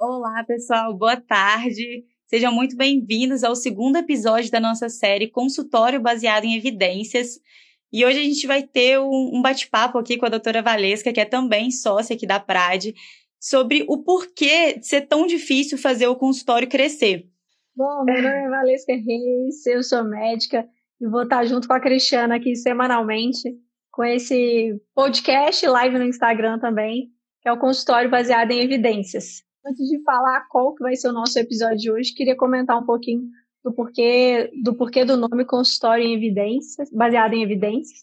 Olá, pessoal, boa tarde. Sejam muito bem-vindos ao segundo episódio da nossa série Consultório Baseado em Evidências. E hoje a gente vai ter um bate-papo aqui com a doutora Valesca, que é também sócia aqui da Prade, sobre o porquê de ser tão difícil fazer o consultório crescer. Bom, meu nome é Valesca Reis, eu sou médica e vou estar junto com a Cristiana aqui semanalmente com esse podcast live no Instagram também, que é o consultório baseado em evidências. Antes de falar qual que vai ser o nosso episódio de hoje, queria comentar um pouquinho do porquê do, porquê do nome consultório em evidências, baseado em evidências.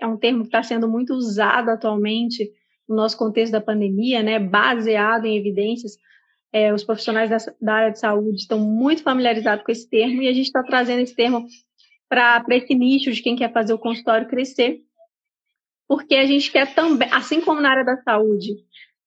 É um termo que está sendo muito usado atualmente no nosso contexto da pandemia, né? Baseado em evidências. É, os profissionais da, da, área de saúde estão muito familiarizados com esse termo e a gente está trazendo esse termo para esse nicho de quem quer fazer o consultório crescer, porque a gente quer também, assim como na área da saúde,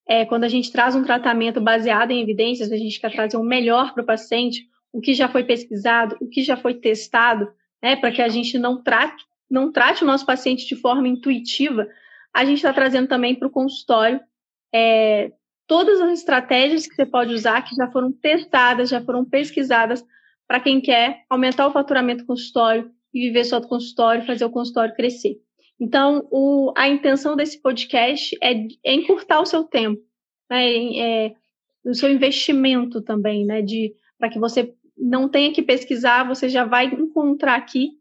é, quando a gente traz um tratamento baseado em evidências, a gente quer trazer o melhor para o paciente, o que já foi pesquisado, o que já foi testado, né, para que a gente não trate, não trate o nosso paciente de forma intuitiva, a gente está trazendo também para o consultório é, todas as estratégias que você pode usar, que já foram testadas, já foram pesquisadas, para quem quer aumentar o faturamento do consultório e viver só do consultório, fazer o consultório crescer. Então, o, a intenção desse podcast é, é encurtar o seu tempo, né, é, o seu investimento também, né, para que você não tenha que pesquisar, você já vai encontrar aqui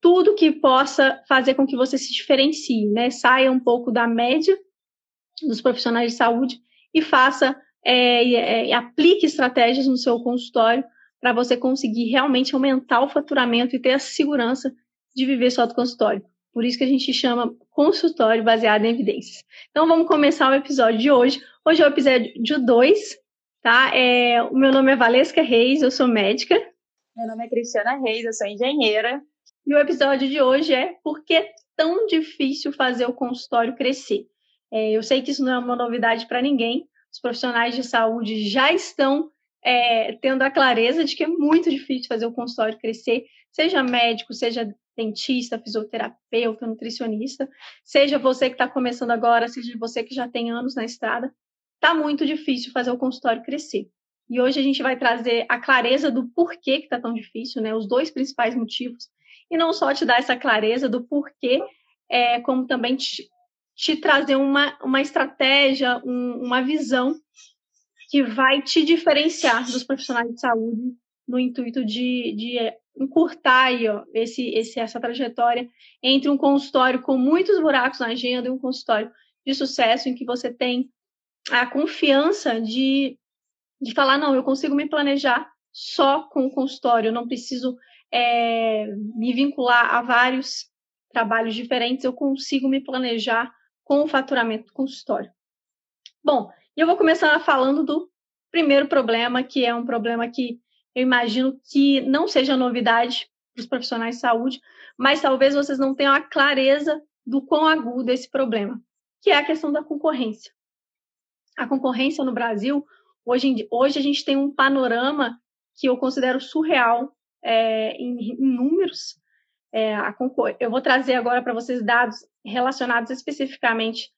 tudo que possa fazer com que você se diferencie, né, saia um pouco da média dos profissionais de saúde e faça é, é, aplique estratégias no seu consultório para você conseguir realmente aumentar o faturamento e ter a segurança de viver só do consultório. Por isso que a gente chama consultório baseado em evidências. Então vamos começar o episódio de hoje. Hoje é o episódio 2, tá? É, o meu nome é Valesca Reis, eu sou médica. Meu nome é Cristiana Reis, eu sou engenheira. E o episódio de hoje é por que é tão difícil fazer o consultório crescer. É, eu sei que isso não é uma novidade para ninguém. Os profissionais de saúde já estão é, tendo a clareza de que é muito difícil fazer o consultório crescer, seja médico, seja dentista, fisioterapeuta, nutricionista, seja você que está começando agora, seja você que já tem anos na estrada, está muito difícil fazer o consultório crescer. E hoje a gente vai trazer a clareza do porquê que está tão difícil, né? Os dois principais motivos. E não só te dar essa clareza do porquê, é, como também te, te trazer uma, uma estratégia, um, uma visão que vai te diferenciar dos profissionais de saúde no intuito de, de encurtar aí, ó, esse, esse, essa trajetória entre um consultório com muitos buracos na agenda e um consultório de sucesso em que você tem a confiança de, de falar, não, eu consigo me planejar só com o consultório, eu não preciso é, me vincular a vários trabalhos diferentes, eu consigo me planejar com o faturamento do consultório. Bom, eu vou começar falando do primeiro problema, que é um problema que eu imagino que não seja novidade para os profissionais de saúde, mas talvez vocês não tenham a clareza do quão agudo é esse problema, que é a questão da concorrência. A concorrência no Brasil, hoje, hoje a gente tem um panorama que eu considero surreal é, em, em, números. É, eu vou trazer agora para vocês dados relacionados especificamente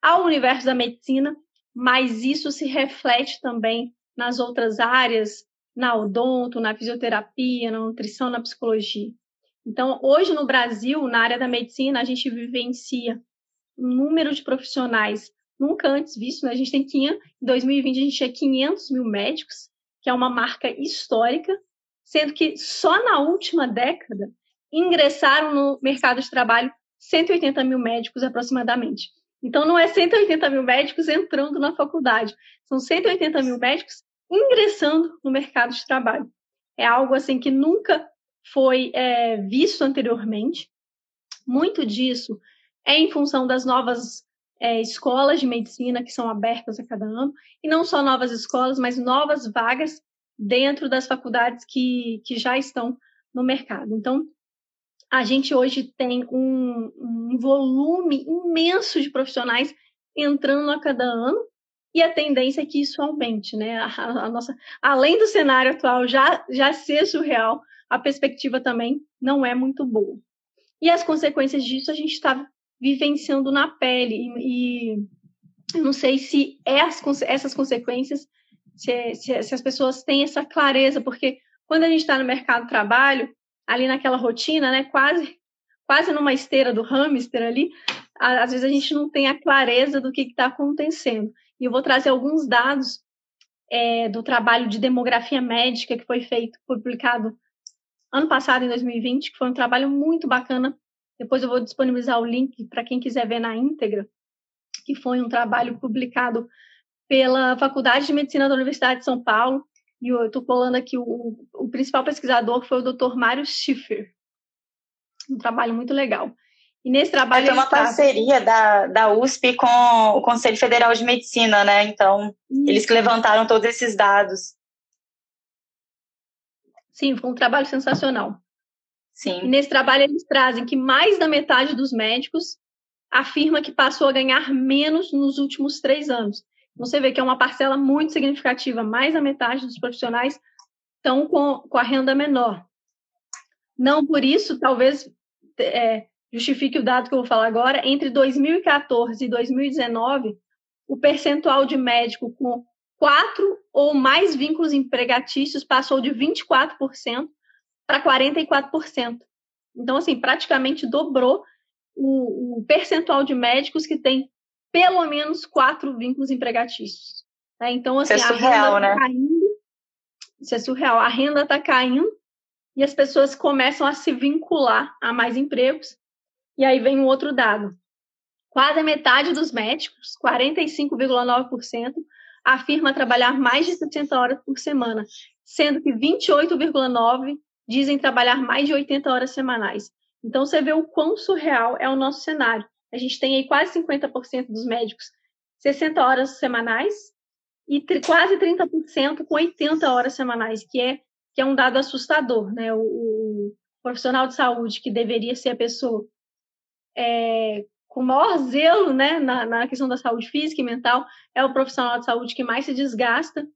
ao universo da medicina, mas isso se reflete também nas outras áreas na odonto, na fisioterapia, na nutrição, na psicologia. Então, hoje no Brasil, na área da medicina, a gente vivencia um número de profissionais nunca antes visto. Né? A gente tem 500, em 2020 a gente tinha 500 mil médicos, que é uma marca histórica, sendo que só na última década ingressaram no mercado de trabalho 180 mil médicos aproximadamente. Então, não é 180 mil médicos entrando na faculdade, são 180 mil médicos ingressando no mercado de trabalho. É algo assim que nunca foi é, visto anteriormente. Muito disso é em função das novas é, escolas de medicina que são abertas a cada ano, e não só novas escolas, mas novas vagas dentro das faculdades que, que já estão no mercado. Então, a gente hoje tem um, um volume imenso de profissionais entrando a cada ano, e a tendência é que isso aumente, né? A, a, nossa, além do cenário atual já, já ser surreal, a perspectiva também não é muito boa. E as consequências disso a gente está vivenciando na pele, e, e eu não sei se é as, essas consequências se, se, se as pessoas têm essa clareza, porque quando a gente está no mercado de trabalho, ali naquela rotina, né, quase, quase numa esteira do hamster ali, às vezes a gente não tem a clareza do que está acontecendo. E eu vou trazer alguns dados é, do trabalho de demografia médica que foi feito, publicado ano passado, em 2020, que foi um trabalho muito bacana. Depois eu vou disponibilizar o link para quem quiser ver na íntegra, que foi um trabalho publicado pela Faculdade de Medicina da Universidade de São Paulo. E eu estou colando aqui, o, o principal pesquisador foi o Dr. Mário Schiffer. Um trabalho muito legal. E nesse trabalho. É uma parceria da, da USP com o Conselho Federal de Medicina, né? Então, eles que levantaram todos esses dados. Sim, foi um trabalho sensacional. Sim. E nesse trabalho eles trazem que mais da metade dos médicos afirma que passou a ganhar menos nos últimos três anos. Você vê que é uma parcela muito significativa, mais da metade dos profissionais estão com, com a renda menor. Não por isso, talvez é, justifique o dado que eu vou falar agora, entre 2014 e 2019, o percentual de médico com quatro ou mais vínculos empregatícios passou de 24% para 44%. Então, assim, praticamente dobrou o, o, percentual de médicos que tem pelo menos quatro vínculos empregatícios. Né? Então, assim, Isso é surreal, a renda tá né? caindo. Isso é surreal. A renda está caindo e as pessoas começam a se vincular a mais empregos e aí vem um outro dado. Quase a metade dos médicos, 45,9%, afirma trabalhar mais de 60 horas por semana, sendo que 28,9% dizem trabalhar mais de 80 horas semanais. Então você vê o quão surreal é o nosso cenário. A gente tem aí quase 50% dos médicos 60 horas semanais e quase 30% com 80 horas semanais, que é, que é um dado assustador. Né? O, o profissional de saúde, que deveria ser a pessoa é, com maior zelo né, na, na, questão da saúde física e mental, é o profissional de saúde que mais se desgasta.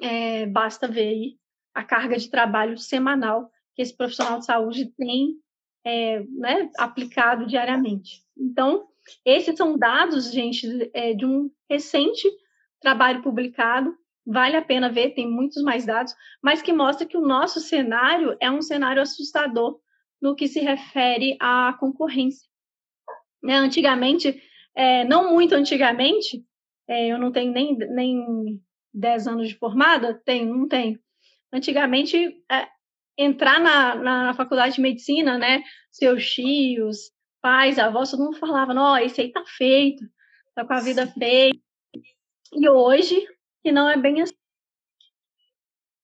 É, basta ver aí a carga de trabalho semanal que esse profissional de saúde tem é, né, aplicado diariamente. Então, esses são dados, gente, é, de um recente trabalho publicado. Vale a pena ver, tem muitos mais dados, mas que mostra que o nosso cenário é um cenário assustador no que se refere à concorrência. Né? Antigamente, é, não muito antigamente, é, eu não tenho nem, nem 10 anos de formada, tenho, não tenho. Antigamente, é, entrar na, na faculdade de medicina, né, seus tios, pais, avós, todo mundo falava, não, esse aí tá feito, tá com a vida feita. E hoje, que não é bem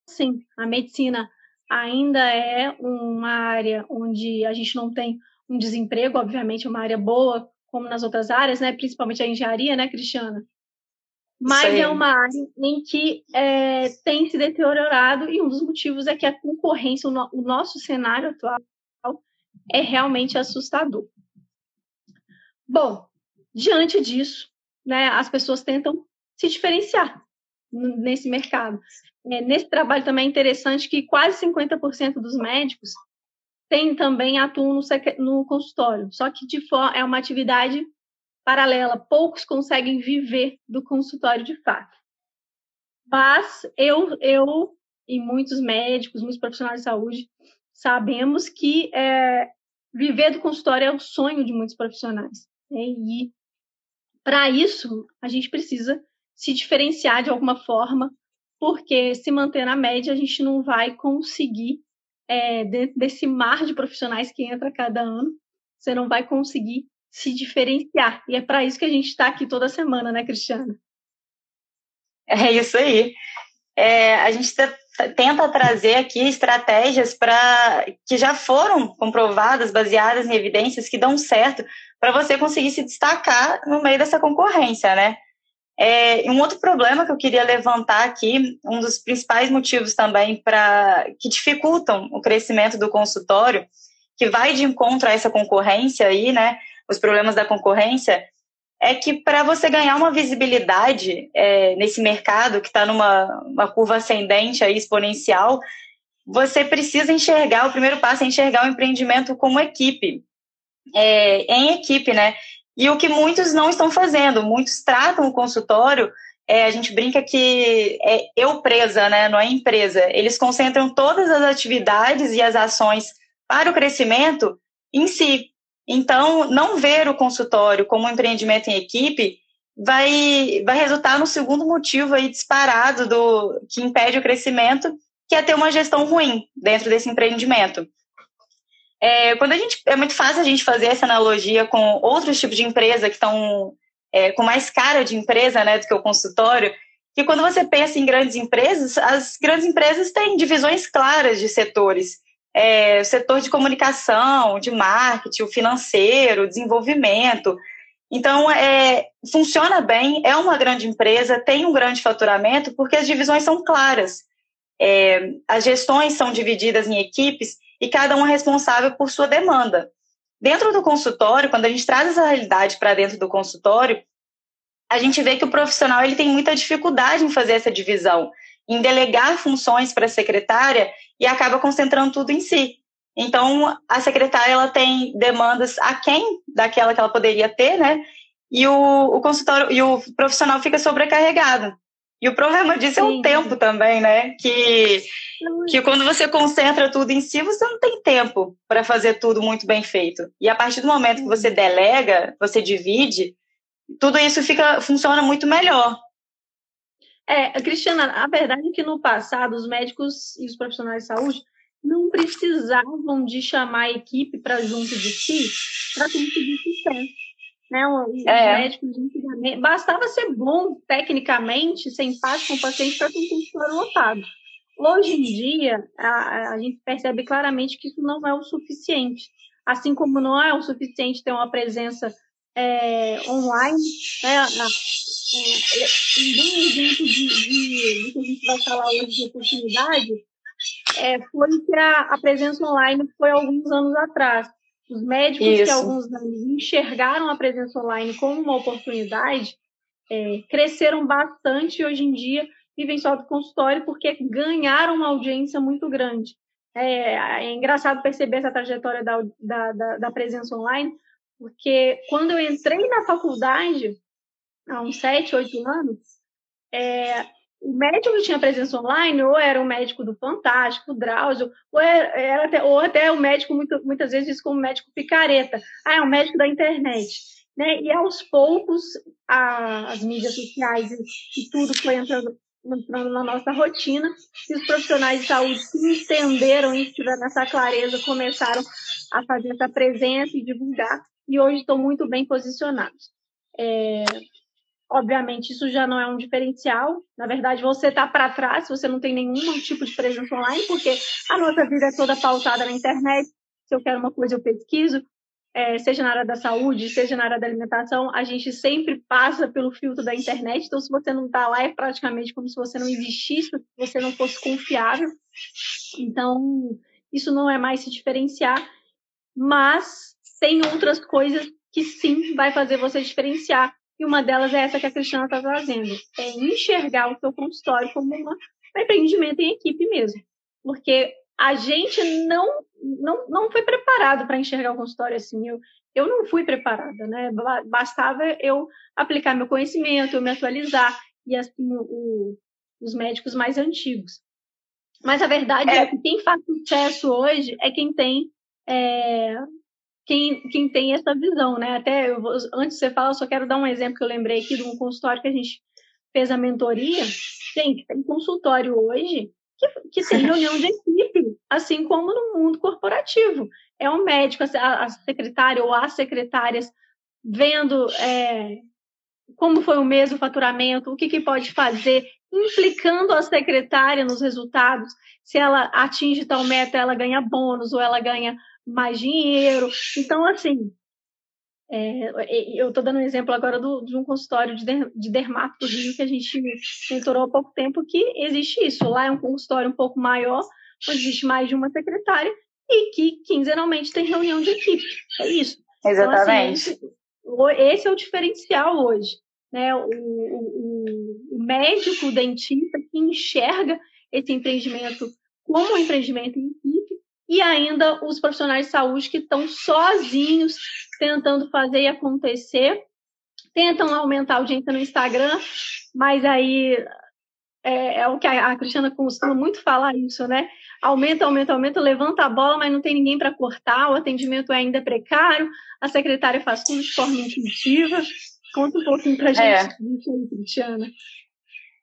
assim. A medicina ainda é uma área onde a gente não tem um desemprego, obviamente, é uma área boa, como nas outras áreas, né? Principalmente a engenharia, né, Cristiana? Mas Sim. é uma área em que é, tem se deteriorado e um dos motivos é que a concorrência, o, no, o nosso cenário atual é realmente assustador. Bom, diante disso, né, as pessoas tentam se diferenciar nesse mercado. É, nesse trabalho também é interessante que quase 50% dos médicos tem também atuam no, no consultório, só que de é uma atividade paralela. Poucos conseguem viver do consultório de fato. Mas eu, eu e muitos médicos, muitos profissionais de saúde, sabemos que é, viver do consultório é o sonho de muitos profissionais. Né? E para isso, a gente precisa se diferenciar de alguma forma, porque se manter na média, a gente não vai conseguir é, dentro desse mar de profissionais que entra cada ano, você não vai conseguir se diferenciar. E é para isso que a gente está aqui toda semana, né, Cristiana? É isso aí. É, a gente tenta trazer aqui estratégias para que já foram comprovadas, baseadas em evidências que dão certo para você conseguir se destacar no meio dessa concorrência, né? É, um outro problema que eu queria levantar aqui, um dos principais motivos também para que dificultam o crescimento do consultório, que vai de encontro a essa concorrência aí, né? Os problemas da concorrência, é que para você ganhar uma visibilidade é, nesse mercado que está numa uma curva ascendente aí, exponencial, você precisa enxergar, o primeiro passo é enxergar o empreendimento como equipe, é, em equipe, né? E o que muitos não estão fazendo, muitos tratam o consultório é, a gente brinca que é eu presa, né? Não é empresa. Eles concentram todas as atividades e as ações para o crescimento em si. Então, não ver o consultório como um empreendimento em equipe vai, vai resultar no segundo motivo aí disparado do que impede o crescimento, que é ter uma gestão ruim dentro desse empreendimento. É, quando a gente é muito fácil a gente fazer essa analogia com outros tipos de empresa que estão é, com mais cara de empresa, né, do que o consultório, que quando você pensa em grandes empresas, as grandes empresas têm divisões claras de setores. É, setor de comunicação, de marketing, o financeiro, desenvolvimento. Então, é, funciona bem, é uma grande empresa, tem um grande faturamento, porque as divisões são claras. É, as gestões são divididas em equipes e cada um é responsável por sua demanda. Dentro do consultório, quando a gente traz essa realidade para dentro do consultório, a gente vê que o profissional ele tem muita dificuldade em fazer essa divisão, em delegar funções para a secretária e acaba concentrando tudo em si. Então, a secretária ela tem demandas aquém daquela que ela poderia ter, né? E o, o consultório e o profissional fica sobrecarregado. E o problema disso Sim. é o tempo também, né? Que, que quando você concentra tudo em si, você não tem tempo para fazer tudo muito bem feito. E a partir do momento que você delega, você divide, tudo isso fica funciona muito melhor. É, Cristiana, a verdade é que no passado os médicos e os profissionais de saúde não precisavam de chamar a equipe para junto de si para conseguir sucesso. Né? Os é. médicos antigamente bastava ser bom tecnicamente, ser empático com o paciente para ter um consultório lotado. Hoje em dia, a, a gente percebe claramente que isso não é o suficiente. Assim como não é o suficiente ter uma presença é, online, né, na, em bem exemplo de, de, de, que a gente vai falar hoje de oportunidade, é, foi que a, a, presença online foi alguns anos atrás. Os médicos Isso. que alguns anos enxergaram a presença online como uma oportunidade é, cresceram bastante hoje em dia vivem só do consultório porque ganharam uma audiência muito grande. É, é engraçado perceber essa trajetória da, da, da, da presença online, porque quando eu entrei na faculdade, há uns sete, oito anos, é, o médico que tinha presença online ou era o médico do Fantástico, Drauzio, ou, era, até, ou até o médico, muito, muitas vezes, como médico picareta. Ah, é um médico da internet. Né? E aos poucos, a, as mídias sociais e, e tudo foi entrando, entrando, na nossa rotina, e os profissionais de saúde que entenderam isso, tiveram essa clareza, começaram a fazer essa presença e divulgar, e hoje estão muito bem posicionados. É, Obviamente, isso já não é um diferencial. Na verdade, você está para trás você não tem nenhum tipo de presença online, porque a nossa vida é toda pautada na internet. Se eu quero uma coisa, eu pesquiso. É, seja na área da saúde, seja na área da alimentação, a gente sempre passa pelo filtro da internet. Então, se você não está lá, é praticamente como se você não existisse, se você não fosse confiável. Então, isso não é mais se diferenciar, mas tem outras coisas que sim vai fazer você diferenciar. E uma delas é essa que a Cristiana está trazendo, é enxergar o seu consultório como uma, um empreendimento em equipe mesmo. Porque a gente não, não, não foi preparado para enxergar o consultório assim. Eu, eu não fui preparada, né? Bastava eu aplicar meu conhecimento, eu me atualizar, e assim, o, os médicos mais antigos. Mas a verdade é, é que quem faz sucesso hoje é quem tem é, quem, quem tem essa visão, né? Até eu, antes de você falar, eu só quero dar um exemplo que eu lembrei aqui de um consultório que a gente fez a mentoria. Tem consultório hoje que, que tem reunião de equipe, assim como no mundo corporativo. É um médico, a, a secretária ou as secretárias vendo é, como foi o mês do faturamento, o que, que pode fazer, implicando a secretária nos resultados. Se ela atinge tal meta, ela ganha bônus ou ela ganha mais dinheiro. Então, assim, é, eu estou dando um exemplo agora do, de um consultório de, der, de dermato do Rio que a gente mentorou há pouco tempo, que existe isso. Lá é um consultório um pouco maior, onde existe mais de uma secretária e que quinzenalmente tem reunião de equipe. É isso. Exatamente. Então, assim, esse é o diferencial hoje. Né? O, o, o médico, o dentista que enxerga esse empreendimento como um empreendimento em e ainda os profissionais de saúde que estão sozinhos tentando fazer e acontecer, tentam aumentar a audiência no Instagram, mas aí é, é o que a, Cristiana costuma muito falar isso, né? Aumenta, aumenta, aumenta, levanta a bola, mas não tem ninguém para cortar, o atendimento é ainda precário, a secretária faz tudo de forma intuitiva. Conta um pouquinho para a é. gente, é. Cristiana.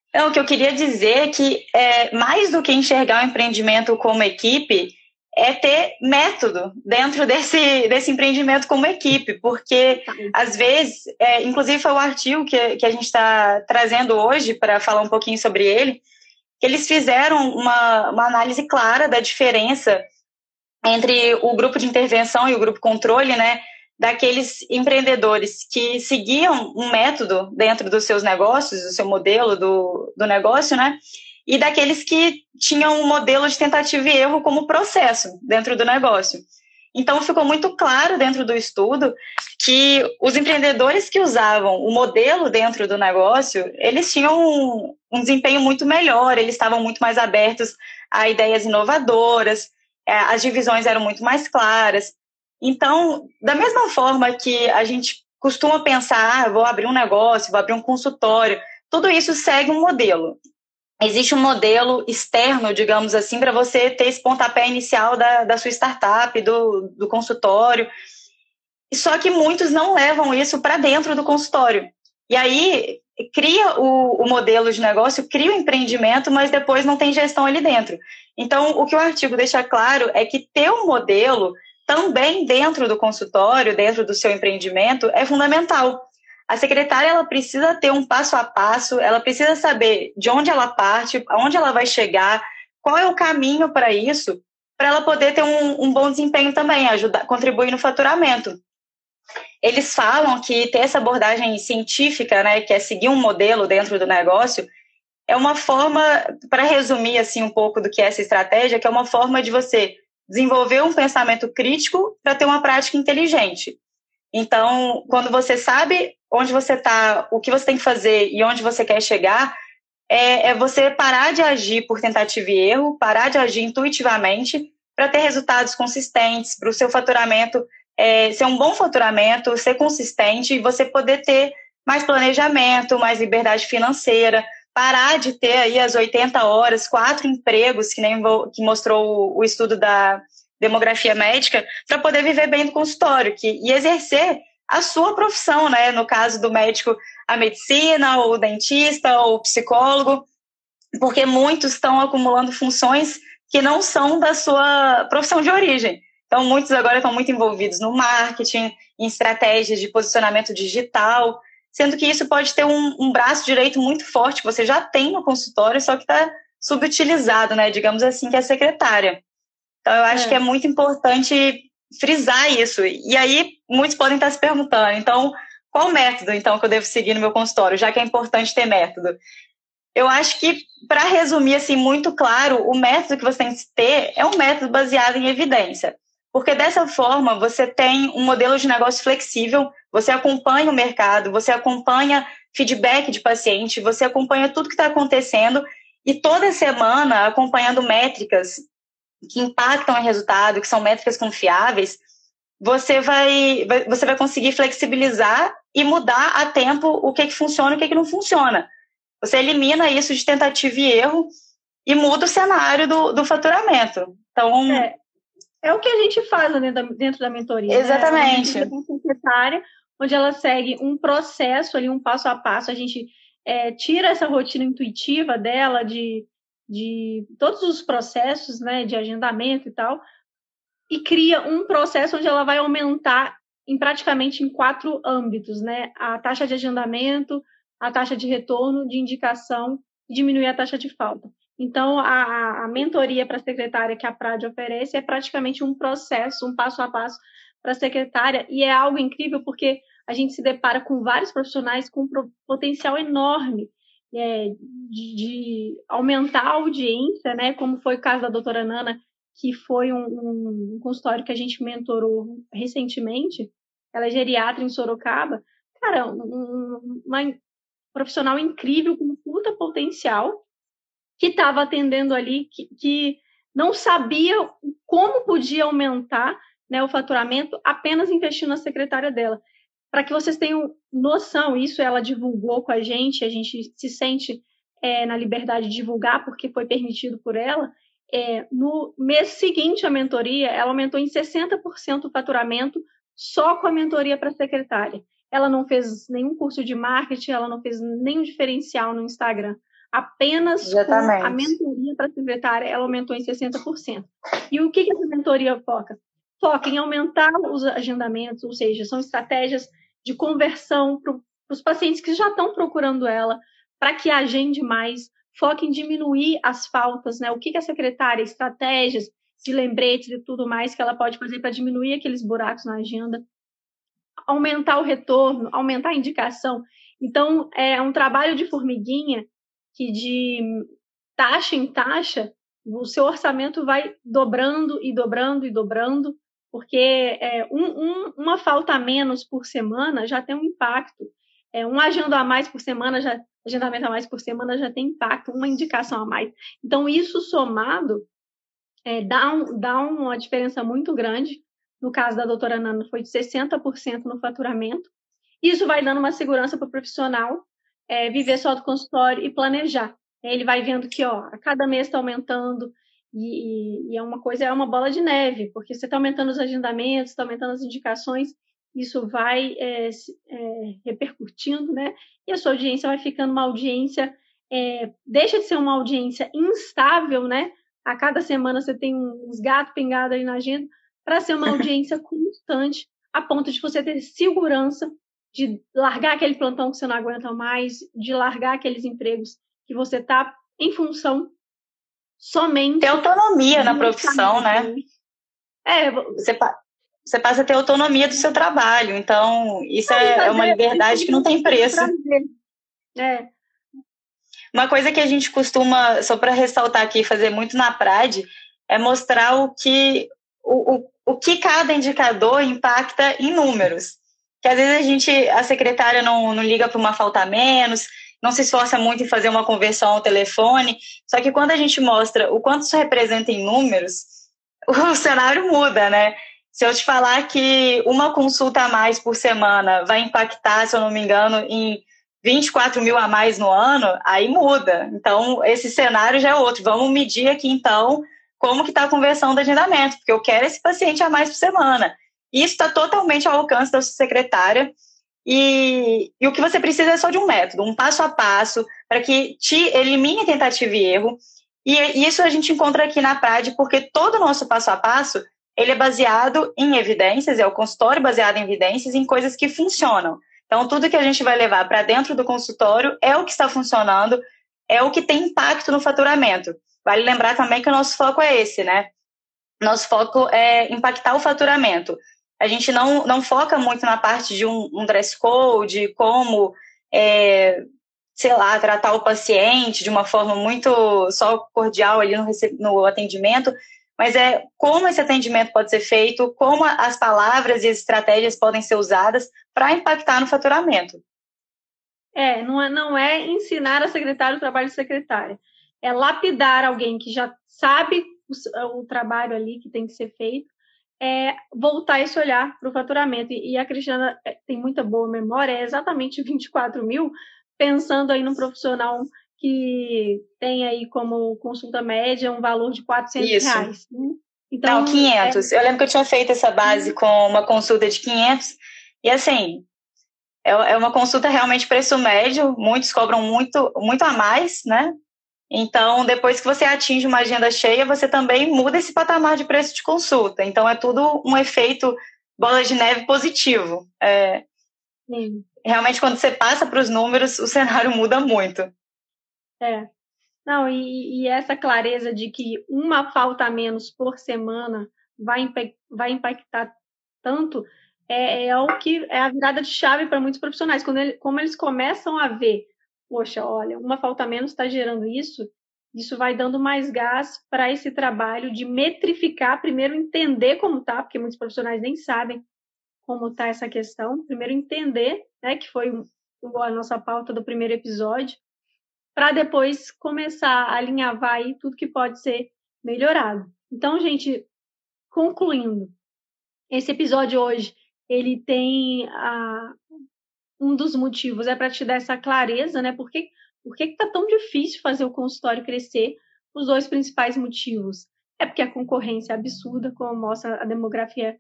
Então, o que eu queria dizer é que, é, mais do que enxergar o empreendimento como equipe, é ter método dentro desse, desse empreendimento como equipe, porque às vezes, é, inclusive foi o artigo que, que a gente está trazendo hoje para falar um pouquinho sobre ele, que eles fizeram uma, uma análise clara da diferença entre o grupo de intervenção e o grupo controle, né, daqueles empreendedores que seguiam um método dentro dos seus negócios, do seu modelo do, do negócio, né, e daqueles que tinham um modelo de tentativa e erro como processo dentro do negócio. Então, ficou muito claro dentro do estudo que os empreendedores que usavam o modelo dentro do negócio, eles tinham um, um desempenho muito melhor, eles estavam muito mais abertos a ideias inovadoras, é, as divisões eram muito mais claras. Então, da mesma forma que a gente costuma pensar, ah, vou abrir um negócio, vou abrir um consultório, tudo isso segue um modelo existe um modelo externo, digamos assim, para você ter esse pontapé inicial da, da sua startup, do, do consultório. Só que muitos não levam isso para dentro do consultório. E aí cria o, o, modelo de negócio, cria o empreendimento, mas depois não tem gestão ali dentro. Então, o que o artigo deixa claro é que ter um modelo também dentro do consultório, dentro do seu empreendimento, é fundamental. A secretária ela precisa ter um passo a passo, ela precisa saber de onde ela parte, aonde ela vai chegar, qual é o caminho para isso, para ela poder ter um, um, bom desempenho também, ajudar, contribuir no faturamento. Eles falam que ter essa abordagem científica, né, que é seguir um modelo dentro do negócio, é uma forma, para resumir assim um pouco do que é essa estratégia, que é uma forma de você desenvolver um pensamento crítico para ter uma prática inteligente. Então, quando você sabe onde você está, o que você tem que fazer e onde você quer chegar, é, é você parar de agir por tentativa e erro, parar de agir intuitivamente para ter resultados consistentes, para o seu faturamento é, ser um bom faturamento, ser consistente e você poder ter mais planejamento, mais liberdade financeira, parar de ter aí as 80 horas, quatro empregos, que nem que mostrou o estudo da demografia médica, para poder viver bem do consultório que, e exercer a sua profissão, né? No caso do médico, a medicina, ou o dentista, ou o psicólogo, porque muitos estão acumulando funções que não são da sua profissão de origem. Então, muitos agora estão muito envolvidos no marketing, em estratégias de posicionamento digital, sendo que isso pode ter um, um braço direito muito forte, que você já tem no consultório, só que está subutilizado, né? Digamos assim, que é secretária. Então, eu acho é. que é muito importante frisar isso. E aí, muitos podem estar se perguntando, então, qual método, então, que eu devo seguir no meu consultório, já que é importante ter método? Eu acho que, para resumir, assim, muito claro, o método que você tem que ter é um método baseado em evidência. Porque dessa forma, você tem um modelo de negócio flexível, você acompanha o mercado, você acompanha feedback de paciente, você acompanha tudo que está acontecendo e toda semana acompanhando métricas que impactam o resultado, que são métricas confiáveis, você vai, você vai conseguir flexibilizar e mudar a tempo o que, que funciona e o que, que não funciona. Você elimina isso de tentativa e erro e muda o cenário do, do faturamento. Então. É, é o que a gente faz dentro da, dentro da mentoria. Né? Exatamente. Né? secretária, onde ela segue um processo ali, um passo a passo. A gente é, tira essa rotina intuitiva dela de de todos os processos né, de agendamento e tal, e cria um processo onde ela vai aumentar em praticamente em quatro âmbitos, né? A taxa de agendamento, a taxa de retorno, de indicação e diminuir a taxa de falta. Então, a, a mentoria para a secretária que a PRAD oferece é praticamente um processo, um passo a passo para a secretária, e é algo incrível porque a gente se depara com vários profissionais com um potencial enorme é, de, de, aumentar a audiência, né? Como foi o caso da doutora Nana, que foi um, um, consultório que a gente mentorou recentemente. Ela é geriatra em Sorocaba. Cara, um, uma profissional incrível, com puta potencial, que estava atendendo ali, que, que não sabia como podia aumentar né, o faturamento apenas investindo na secretária dela. Para que vocês tenham noção, isso ela divulgou com a gente, a gente se sente é, na liberdade de divulgar, porque foi permitido por ela. É, no mês seguinte à mentoria, ela aumentou em 60% o faturamento só com a mentoria para secretária. Ela não fez nenhum curso de marketing, ela não fez nenhum diferencial no Instagram. Apenas Exatamente. com a mentoria para secretária, ela aumentou em 60%. E o que, que essa mentoria foca? Foca em aumentar os agendamentos, ou seja, são estratégias de conversão para os pacientes que já estão procurando ela, para que agende mais, foque em diminuir as faltas, né? O que, que a secretária, estratégias de lembretes e tudo mais que ela pode fazer para diminuir aqueles buracos na agenda, aumentar o retorno, aumentar a indicação. Então, é um trabalho de formiguinha que de taxa em taxa, o seu orçamento vai dobrando e dobrando e dobrando, porque é, um, um, uma falta a menos por semana já tem um impacto. É, um agenda a mais por semana já agendamento a mais por semana já tem impacto, uma indicação a mais. Então, isso somado é, dá, um, dá uma diferença muito grande. No caso da doutora Nana, foi de 60% no faturamento. Isso vai dando uma segurança para o profissional é, viver só do consultório e planejar. Ele vai vendo que ó, a cada mês está aumentando, e, e, é uma coisa, é uma bola de neve, porque você está aumentando os agendamentos, está aumentando as indicações, isso vai é, é, repercutindo, né? E a sua audiência vai ficando uma audiência, é, deixa de ser uma audiência instável, né? A cada semana você tem uns gatos pingados aí na agenda, para ser uma audiência constante, a ponto de você ter segurança de largar aquele plantão que você não aguenta mais, de largar aqueles empregos que você está em função somente. Ter autonomia na profissão, né? É, você, você passa a ter autonomia do seu trabalho. Então, isso é, é uma liberdade que não tem preço. É. Uma coisa que a gente costuma, só para ressaltar aqui, fazer muito na PRAD, é mostrar o que, o, o, o que cada indicador impacta em números. Que às vezes a gente, a secretária não, não liga para uma falta a menos, não se esforça muito em fazer uma conversão ao telefone, só que quando a gente mostra o quanto isso representa em números, o cenário muda, né? Se eu te falar que uma consulta a mais por semana vai impactar, se eu não me engano, em 24 mil a mais no ano, aí muda. Então, esse cenário já é outro. Vamos medir aqui, então, como que está a conversão do agendamento, porque eu quero esse paciente a mais por semana. Isso está totalmente ao alcance da sua secretária. E, e, o que você precisa é só de um método, um passo a passo, para que te elimine tentativa e erro. E isso a gente encontra aqui na PRAD, porque todo o nosso passo a passo ele é baseado em evidências, é o consultório baseado em evidências, em coisas que funcionam. Então, tudo que a gente vai levar para dentro do consultório é o que está funcionando, é o que tem impacto no faturamento. Vale lembrar também que o nosso foco é esse, né? Nosso foco é impactar o faturamento. A gente não, não foca muito na parte de um, um dress code, como, é, sei lá, tratar o paciente de uma forma muito só cordial ali no, no atendimento, mas é como esse atendimento pode ser feito, como as palavras e as estratégias podem ser usadas para impactar no faturamento. É não, é, não é ensinar a secretária o trabalho de secretária, é lapidar alguém que já sabe o, o trabalho ali que tem que ser feito, é voltar esse olhar para o faturamento. E, e a Cristiana é, tem muita boa memória, é exatamente 24 mil, pensando aí no profissional que tem aí como consulta média um valor de 400 Isso. reais. Né? Então, Não, 500. É... Eu lembro que eu tinha feito essa base uhum. com uma consulta de 500 e assim, é, é uma consulta realmente preço médio, muitos cobram muito, muito a mais, né? Então, depois que você atinge uma agenda cheia, você também muda esse patamar de preço de consulta. Então, é tudo um efeito bola de neve positivo. É, realmente, quando você passa para os números, o cenário muda muito. É. Não, e, e, essa clareza de que uma falta a menos por semana vai, vai impactar tanto é, é o que é a virada de chave para muitos profissionais. Quando ele, como eles começam a ver, poxa, olha, uma falta menos está gerando isso, isso vai dando mais gás para esse trabalho de metrificar, primeiro entender como está, porque muitos profissionais nem sabem como está essa questão, primeiro entender, né, que foi a nossa pauta do primeiro episódio, para depois começar a alinhavar aí tudo que pode ser melhorado. Então, gente, concluindo, esse episódio hoje ele tem a, um dos motivos é para te dar essa clareza, né? Por que por que está tão difícil fazer o consultório crescer? Os dois principais motivos é porque a concorrência é absurda, como mostra a demografia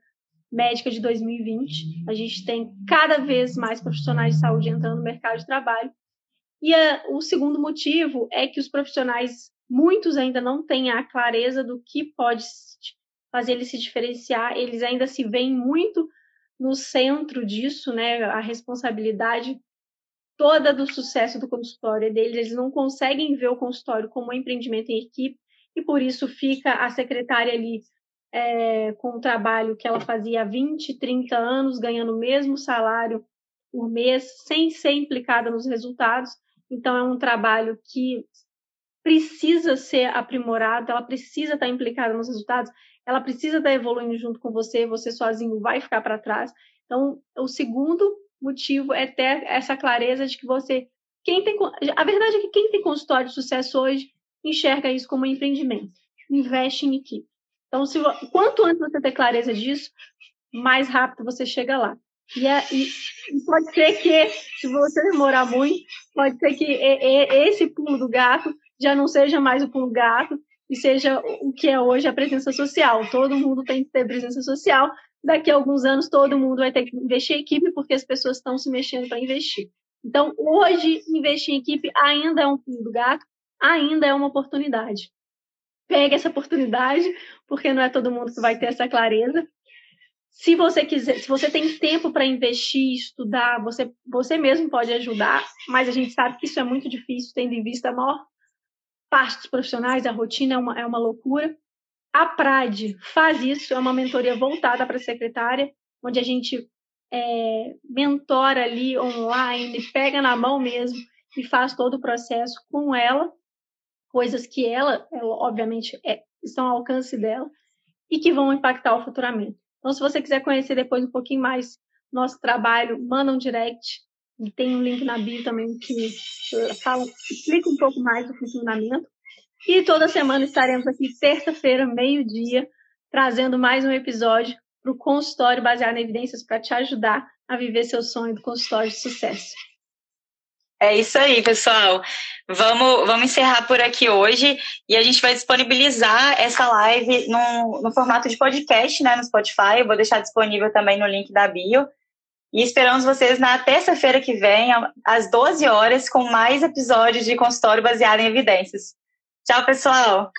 médica de 2020. A gente tem cada vez mais profissionais de saúde entrando no mercado de trabalho. E a, o segundo motivo é que os profissionais, muitos ainda não têm a clareza do que pode fazer eles se diferenciar, eles ainda se veem muito no centro disso, né? A responsabilidade toda do sucesso do consultório é deles, eles não conseguem ver o consultório como um empreendimento em equipe, e por isso fica a secretária ali é, com o trabalho que ela fazia há 20, 30 anos, ganhando o mesmo salário por mês, sem ser implicada nos resultados. Então, é um trabalho que precisa ser aprimorado, ela precisa estar implicada nos resultados, ela precisa estar evoluindo junto com você, você sozinho vai ficar para trás. Então, o segundo motivo é ter essa clareza de que você. Quem tem, a verdade é que quem tem consultório de sucesso hoje enxerga isso como um empreendimento, investe em equipe. Então, se, quanto antes você ter clareza disso, mais rápido você chega lá. E, é, e, pode ser que, se você demorar muito, pode ser que esse pulo do gato já não seja mais o pulo do gato e seja o que é hoje a presença social. Todo mundo tem que ter presença social, daqui a alguns anos todo mundo vai ter que investir em equipe porque as pessoas estão se mexendo para investir. Então, hoje, investir em equipe ainda é um pulo do gato, ainda é uma oportunidade. Pegue essa oportunidade, porque não é todo mundo que vai ter essa clareza. Se você quiser, se você tem tempo para investir, estudar, você, você mesmo pode ajudar, mas a gente sabe que isso é muito difícil, tendo em vista a maior parte dos profissionais, a rotina é uma, é uma loucura. A PRAD faz isso, é uma mentoria voltada para a secretária, onde a gente é, mentora ali online, pega na mão mesmo e faz todo o processo com ela, coisas que ela, ela obviamente, é, estão ao alcance dela e que vão impactar o futuramente. Então, se você quiser conhecer depois um pouquinho mais nosso trabalho, manda um direct. E tem um link na bio também que fala, explica um pouco mais do funcionamento. E toda semana estaremos aqui, terça-feira, meio-dia, trazendo mais um episódio para o consultório baseado em evidências para te ajudar a viver seu sonho do consultório de sucesso. É isso aí, pessoal. Vamos, vamos encerrar por aqui hoje e a gente vai disponibilizar essa live no, no formato de podcast, né, no Spotify. Eu vou deixar disponível também no link da bio. E esperamos vocês na terça-feira que vem, às 12 horas, com mais episódios de consultório baseado em evidências. Tchau, pessoal.